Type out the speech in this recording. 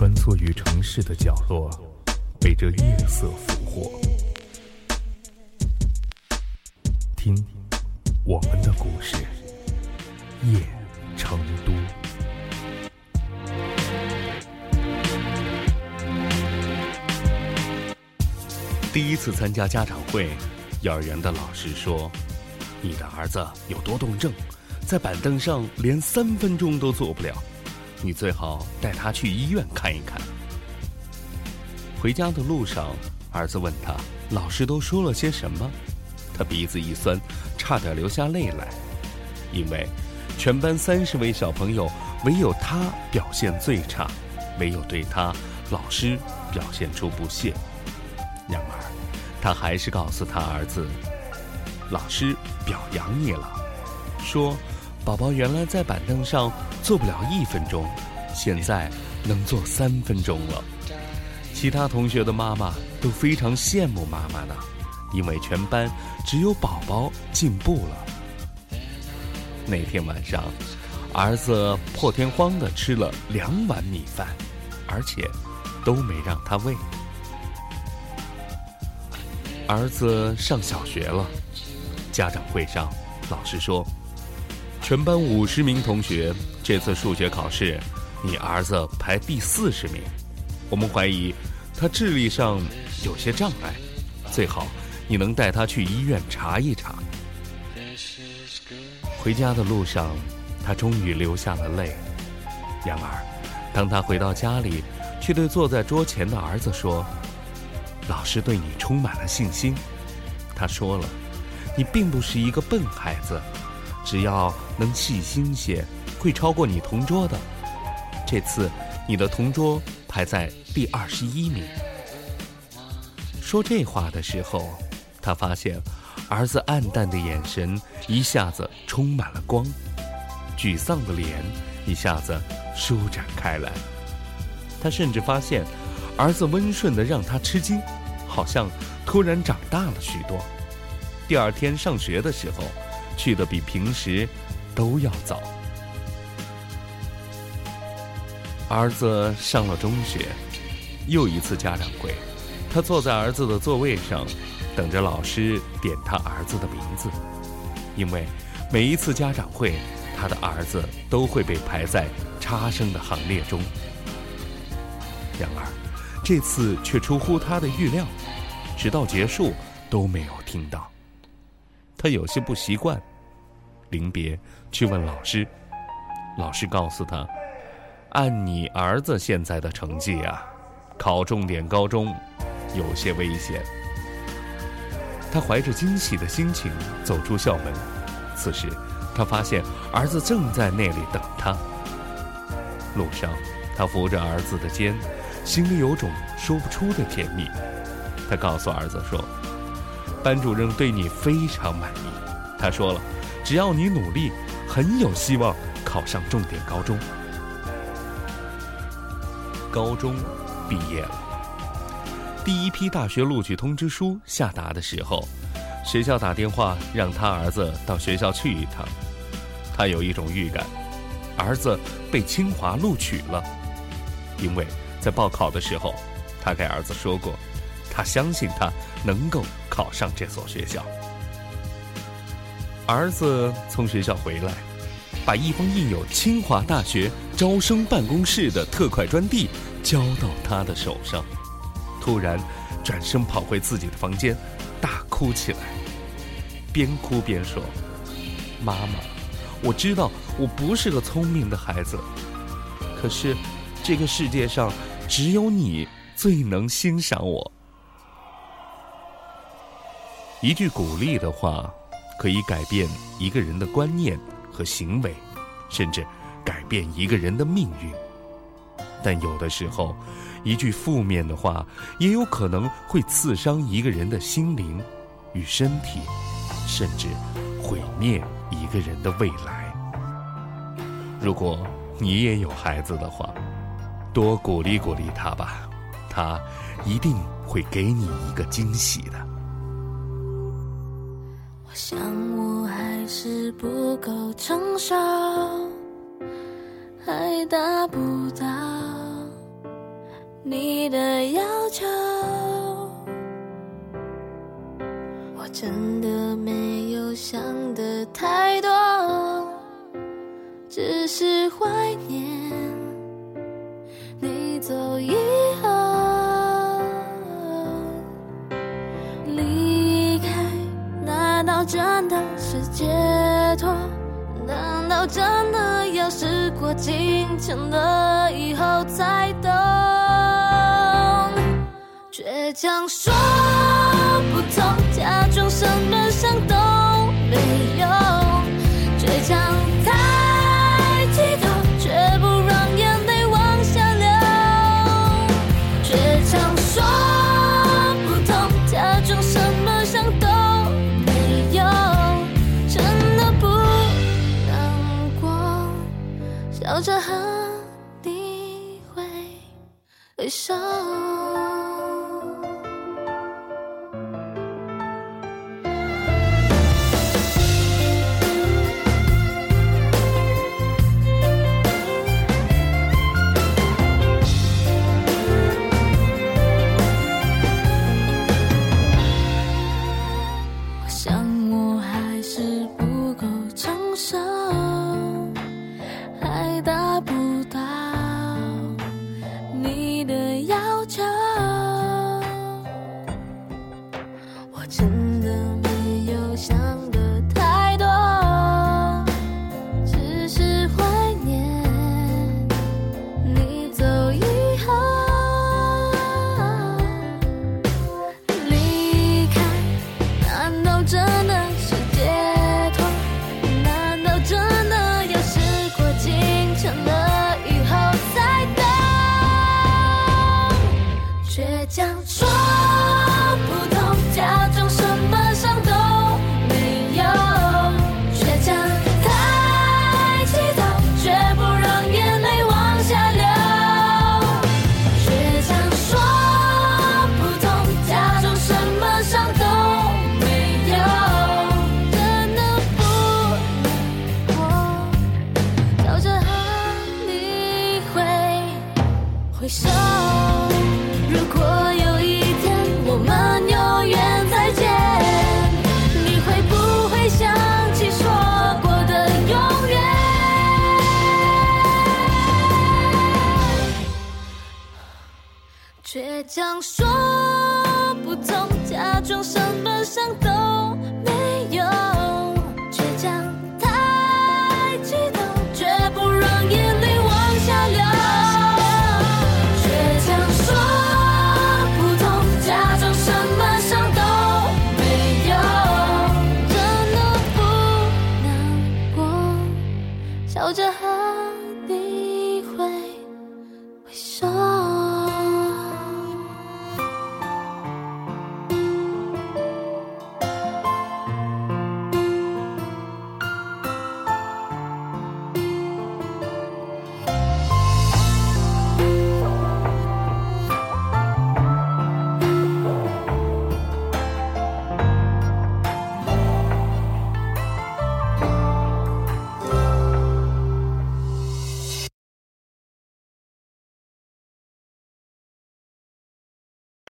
穿梭于城市的角落，被这夜色俘获。听，我们的故事，夜成都。第一次参加家长会，幼儿园的老师说：“你的儿子有多动症，在板凳上连三分钟都坐不了。”你最好带他去医院看一看。回家的路上，儿子问他：“老师都说了些什么？”他鼻子一酸，差点流下泪来，因为全班三十位小朋友，唯有他表现最差，唯有对他老师表现出不屑。然而，他还是告诉他儿子：“老师表扬你了，说。”宝宝原来在板凳上做不了一分钟，现在能做三分钟了。其他同学的妈妈都非常羡慕妈妈呢，因为全班只有宝宝进步了。那天晚上，儿子破天荒的吃了两碗米饭，而且都没让他喂。儿子上小学了，家长会上，老师说。全班五十名同学，这次数学考试，你儿子排第四十名。我们怀疑他智力上有些障碍，最好你能带他去医院查一查。回家的路上，他终于流下了泪。然而，当他回到家里，却对坐在桌前的儿子说：“老师对你充满了信心。”他说了：“你并不是一个笨孩子。”只要能细心些，会超过你同桌的。这次，你的同桌排在第二十一名。说这话的时候，他发现儿子暗淡的眼神一下子充满了光，沮丧的脸一下子舒展开来。他甚至发现，儿子温顺的让他吃惊，好像突然长大了许多。第二天上学的时候。去的比平时都要早。儿子上了中学，又一次家长会，他坐在儿子的座位上，等着老师点他儿子的名字，因为每一次家长会，他的儿子都会被排在差生的行列中。然而，这次却出乎他的预料，直到结束都没有听到。他有些不习惯。临别，去问老师。老师告诉他：“按你儿子现在的成绩啊，考重点高中有些危险。”他怀着惊喜的心情走出校门。此时，他发现儿子正在那里等他。路上，他扶着儿子的肩，心里有种说不出的甜蜜。他告诉儿子说：“班主任对你非常满意。”他说了。只要你努力，很有希望考上重点高中。高中毕业了，第一批大学录取通知书下达的时候，学校打电话让他儿子到学校去一趟。他有一种预感，儿子被清华录取了，因为在报考的时候，他给儿子说过，他相信他能够考上这所学校。儿子从学校回来，把一封印有清华大学招生办公室的特快专递交到他的手上，突然转身跑回自己的房间，大哭起来，边哭边说：“妈妈，我知道我不是个聪明的孩子，可是这个世界上只有你最能欣赏我。”一句鼓励的话。可以改变一个人的观念和行为，甚至改变一个人的命运。但有的时候，一句负面的话也有可能会刺伤一个人的心灵与身体，甚至毁灭一个人的未来。如果你也有孩子的话，多鼓励鼓励他吧，他一定会给你一个惊喜的。我想我是不够成熟，还达不到你的要求。我真的没有想的太多，只是怀念。解脱。难道真的要时过境迁了以后才懂？倔强说不痛假装什么伤都没有倔强笑着和你挥手。真的没有想想说